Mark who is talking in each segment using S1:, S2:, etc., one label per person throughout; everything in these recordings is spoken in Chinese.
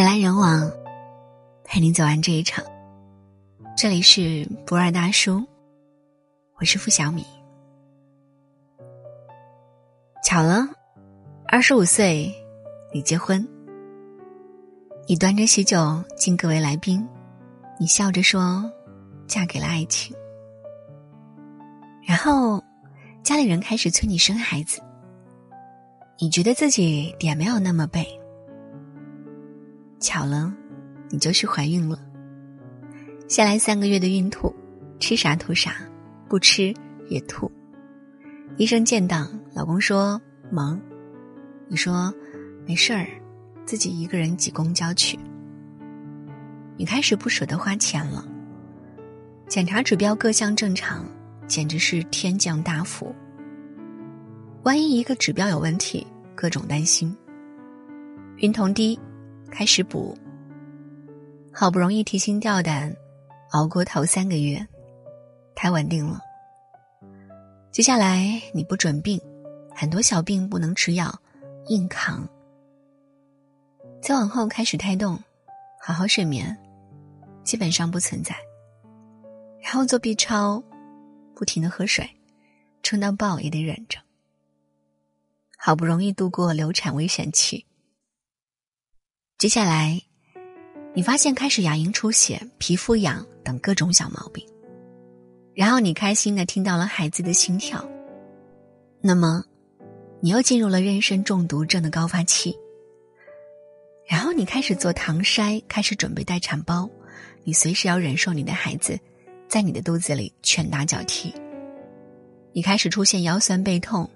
S1: 人来人往，陪你走完这一场。这里是不二大叔，我是付小米。巧了，二十五岁，你结婚。你端着喜酒敬各位来宾，你笑着说：“嫁给了爱情。”然后，家里人开始催你生孩子。你觉得自己点没有那么背。巧了，你就是怀孕了。下来三个月的孕吐，吃啥吐啥，不吃也吐。医生见到老公说忙，你说没事儿，自己一个人挤公交去。你开始不舍得花钱了。检查指标各项正常，简直是天降大福。万一一个指标有问题，各种担心。孕酮低。开始补，好不容易提心吊胆，熬过头三个月，太稳定了。接下来你不准病，很多小病不能吃药，硬扛。再往后开始胎动，好好睡眠，基本上不存在。然后做 B 超，不停的喝水，撑到爆也得忍着。好不容易度过流产危险期。接下来，你发现开始牙龈出血、皮肤痒等各种小毛病，然后你开心的听到了孩子的心跳。那么，你又进入了妊娠中毒症的高发期。然后你开始做糖筛，开始准备待产包，你随时要忍受你的孩子在你的肚子里拳打脚踢。你开始出现腰酸背痛，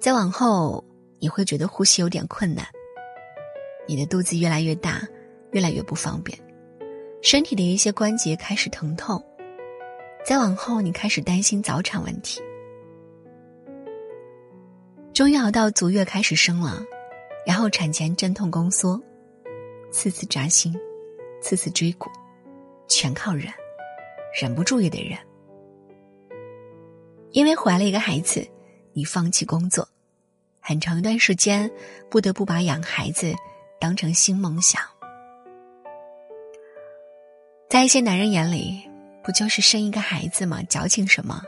S1: 再往后你会觉得呼吸有点困难。你的肚子越来越大，越来越不方便，身体的一些关节开始疼痛。再往后，你开始担心早产问题。终于熬到足月开始生了，然后产前阵痛宫缩，次次扎心，次次椎骨，全靠忍，忍不住也得忍。因为怀了一个孩子，你放弃工作，很长一段时间不得不把养孩子。当成新梦想，在一些男人眼里，不就是生一个孩子吗？矫情什么？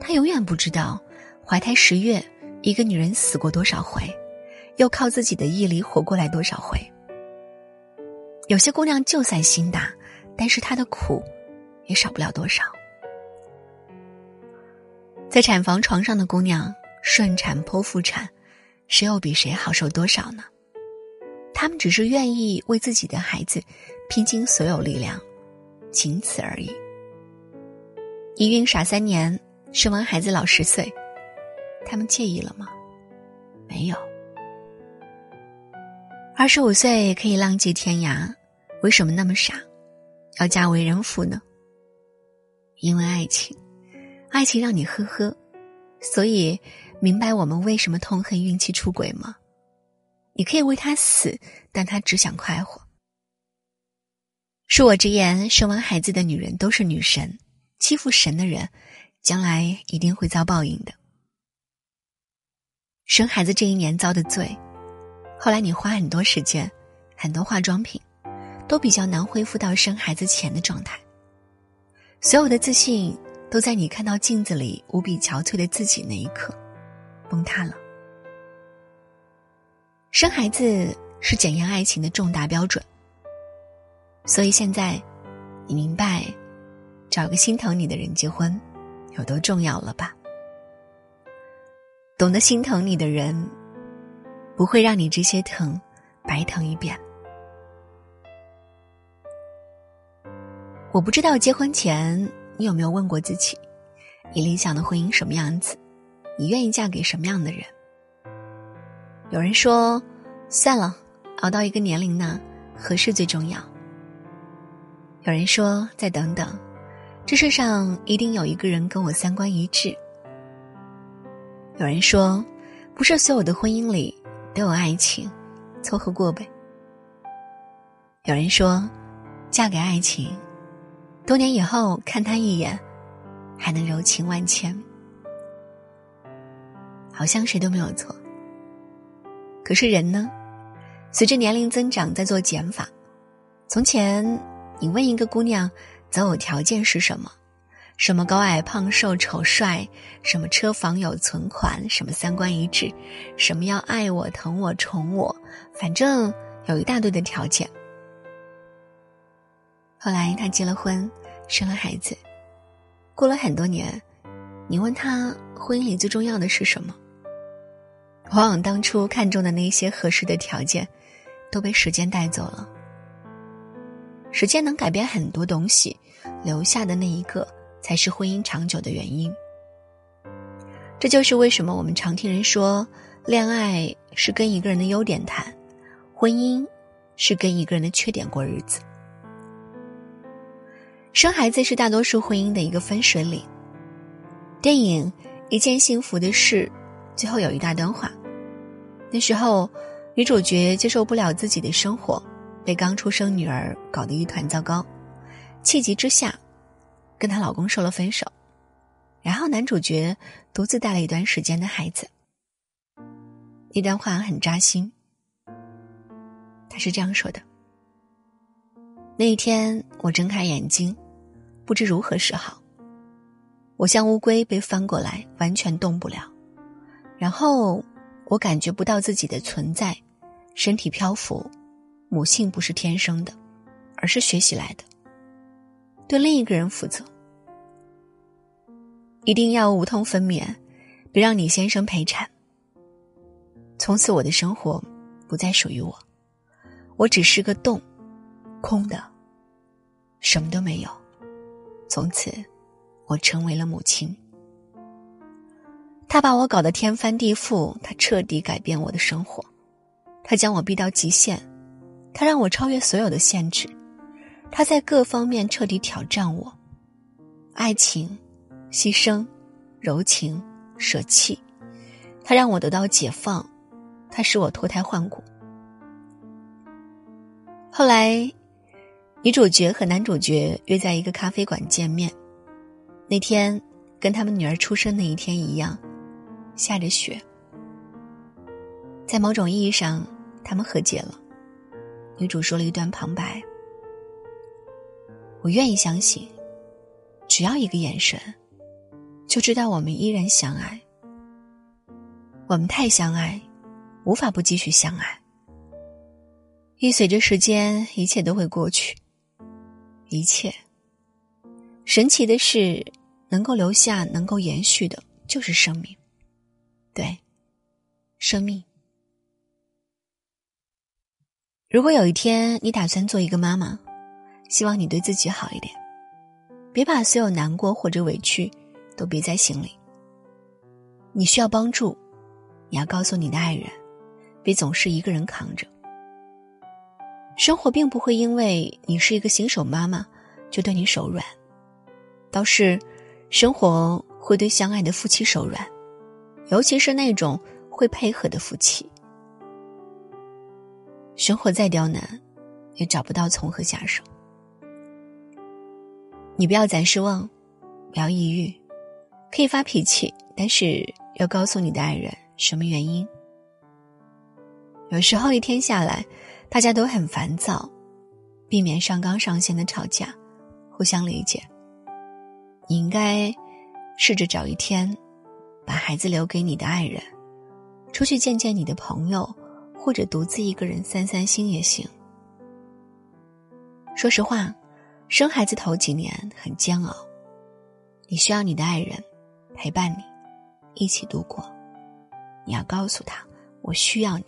S1: 他永远不知道，怀胎十月，一个女人死过多少回，又靠自己的毅力活过来多少回。有些姑娘就算心大，但是她的苦，也少不了多少。在产房床上的姑娘，顺产剖腹产，谁又比谁好受多少呢？他们只是愿意为自己的孩子拼尽所有力量，仅此而已。一孕傻三年，生完孩子老十岁，他们介意了吗？没有。二十五岁可以浪迹天涯，为什么那么傻，要嫁为人妇呢？因为爱情，爱情让你呵呵，所以明白我们为什么痛恨孕期出轨吗？你可以为他死，但他只想快活。恕我直言，生完孩子的女人都是女神，欺负神的人，将来一定会遭报应的。生孩子这一年遭的罪，后来你花很多时间、很多化妆品，都比较难恢复到生孩子前的状态。所有的自信都在你看到镜子里无比憔悴的自己那一刻，崩塌了。生孩子是检验爱情的重大标准，所以现在，你明白，找个心疼你的人结婚有多重要了吧？懂得心疼你的人，不会让你这些疼白疼一遍。我不知道结婚前你有没有问过自己，你理想的婚姻什么样子？你愿意嫁给什么样的人？有人说：“算了，熬到一个年龄呢，合适最重要。”有人说：“再等等，这世上一定有一个人跟我三观一致。”有人说：“不是所有的婚姻里都有爱情，凑合过呗。”有人说：“嫁给爱情，多年以后看他一眼，还能柔情万千。”好像谁都没有错。可是人呢，随着年龄增长，在做减法。从前，你问一个姑娘择偶条件是什么？什么高矮胖瘦丑帅？什么车房有存款？什么三观一致？什么要爱我疼我宠我？反正有一大堆的条件。后来他结了婚，生了孩子。过了很多年，你问他婚姻里最重要的是什么？往往当初看中的那些合适的条件，都被时间带走了。时间能改变很多东西，留下的那一个才是婚姻长久的原因。这就是为什么我们常听人说，恋爱是跟一个人的优点谈，婚姻是跟一个人的缺点过日子。生孩子是大多数婚姻的一个分水岭。电影《一件幸福的事》最后有一大段话，那时候女主角接受不了自己的生活。被刚出生女儿搞得一团糟糕，气急之下，跟她老公说了分手，然后男主角独自带了一段时间的孩子。那段话很扎心，他是这样说的：“那一天，我睁开眼睛，不知如何是好。我像乌龟被翻过来，完全动不了。然后，我感觉不到自己的存在，身体漂浮。”母性不是天生的，而是学习来的。对另一个人负责，一定要无痛分娩，别让你先生陪产。从此，我的生活不再属于我，我只是个洞，空的，什么都没有。从此，我成为了母亲。他把我搞得天翻地覆，他彻底改变我的生活，他将我逼到极限。他让我超越所有的限制，他在各方面彻底挑战我。爱情、牺牲、柔情、舍弃，他让我得到解放，他使我脱胎换骨。后来，女主角和男主角约在一个咖啡馆见面。那天跟他们女儿出生那一天一样，下着雪。在某种意义上，他们和解了。女主说了一段旁白：“我愿意相信，只要一个眼神，就知道我们依然相爱。我们太相爱，无法不继续相爱。一随着时间，一切都会过去。一切，神奇的是，能够留下、能够延续的，就是生命。对，生命。”如果有一天你打算做一个妈妈，希望你对自己好一点，别把所有难过或者委屈都憋在心里。你需要帮助，你要告诉你的爱人，别总是一个人扛着。生活并不会因为你是一个新手妈妈就对你手软，倒是生活会对相爱的夫妻手软，尤其是那种会配合的夫妻。生活再刁难，也找不到从何下手。你不要再失望，不要抑郁，可以发脾气，但是要告诉你的爱人什么原因。有时候一天下来，大家都很烦躁，避免上纲上线的吵架，互相理解。你应该试着找一天，把孩子留给你的爱人，出去见见你的朋友。或者独自一个人散散心也行。说实话，生孩子头几年很煎熬，你需要你的爱人陪伴你，一起度过。你要告诉他，我需要你。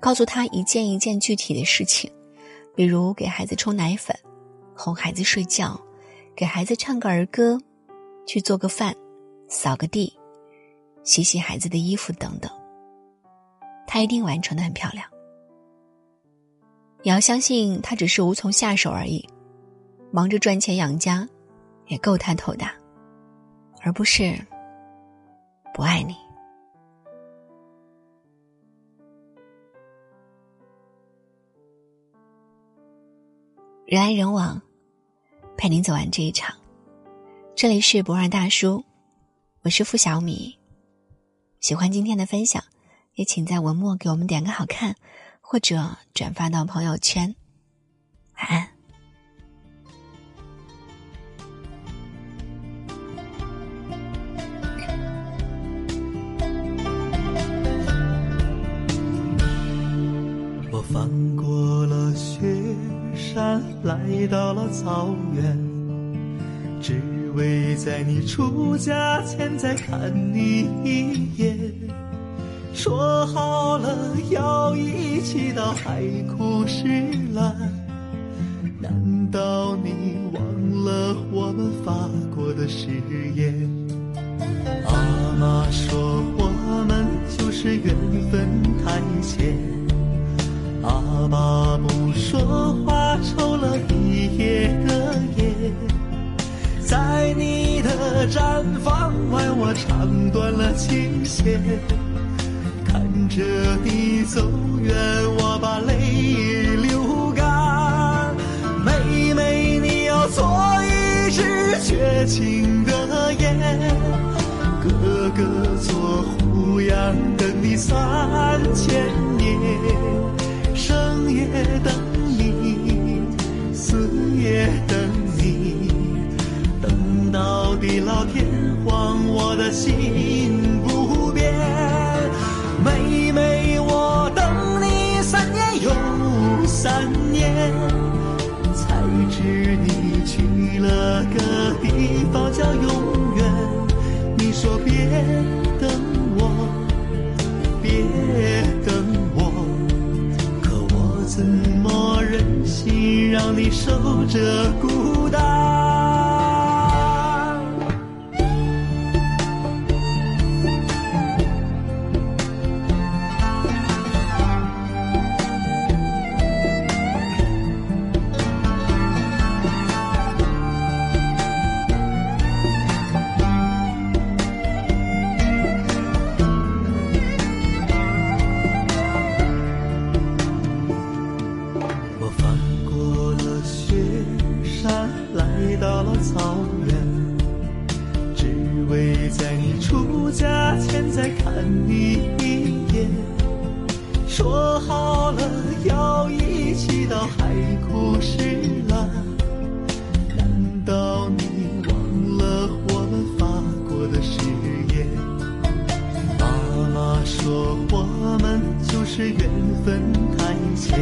S1: 告诉他一件一件具体的事情，比如给孩子冲奶粉，哄孩子睡觉，给孩子唱个儿歌，去做个饭，扫个地，洗洗孩子的衣服等等。他一定完成的很漂亮。你要相信他只是无从下手而已，忙着赚钱养家，也够他头大，而不是不爱你。人来人往，陪您走完这一场。这里是不二大叔，我是付小米。喜欢今天的分享。也请在文末给我们点个好看。或者转发到朋友圈。晚安。
S2: 我翻过了雪山，来到了草原。在你出嫁前再看你一眼，说好了要一起到海枯石烂，难道你忘了我们发过的誓言？唱断了琴弦，看着你走远，我把泪流干。妹妹，你要做一支绝情的雁，哥哥做胡杨等你三千年，生也等你，死也等你，等到。地老天，心不变。妹妹，我等你三年又三年，才知你去了个地方叫永远。你说别等我，别等我，可我怎么忍心让你守着孤单？是缘分太浅。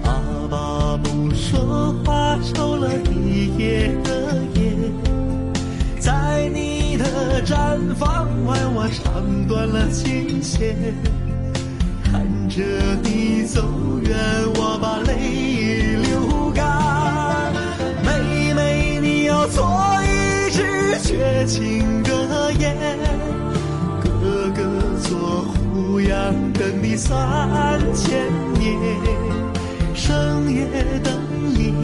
S2: 爸爸不说话，抽了一夜的烟，在你的毡房外，我唱断了琴弦。看着你走远，我把泪流干。妹妹，你要做一只绝情。想等你三千年，生也等你，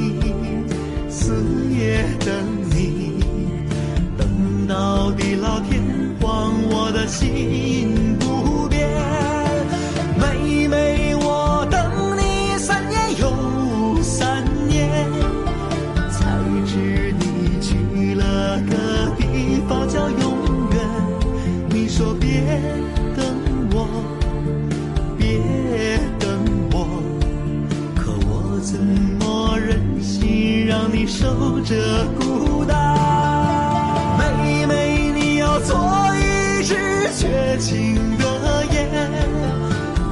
S2: 死也等你，等到地老天荒，我的心。的孤单，妹妹，你要做一只绝情的雁，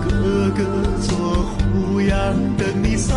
S2: 哥哥做胡杨等你三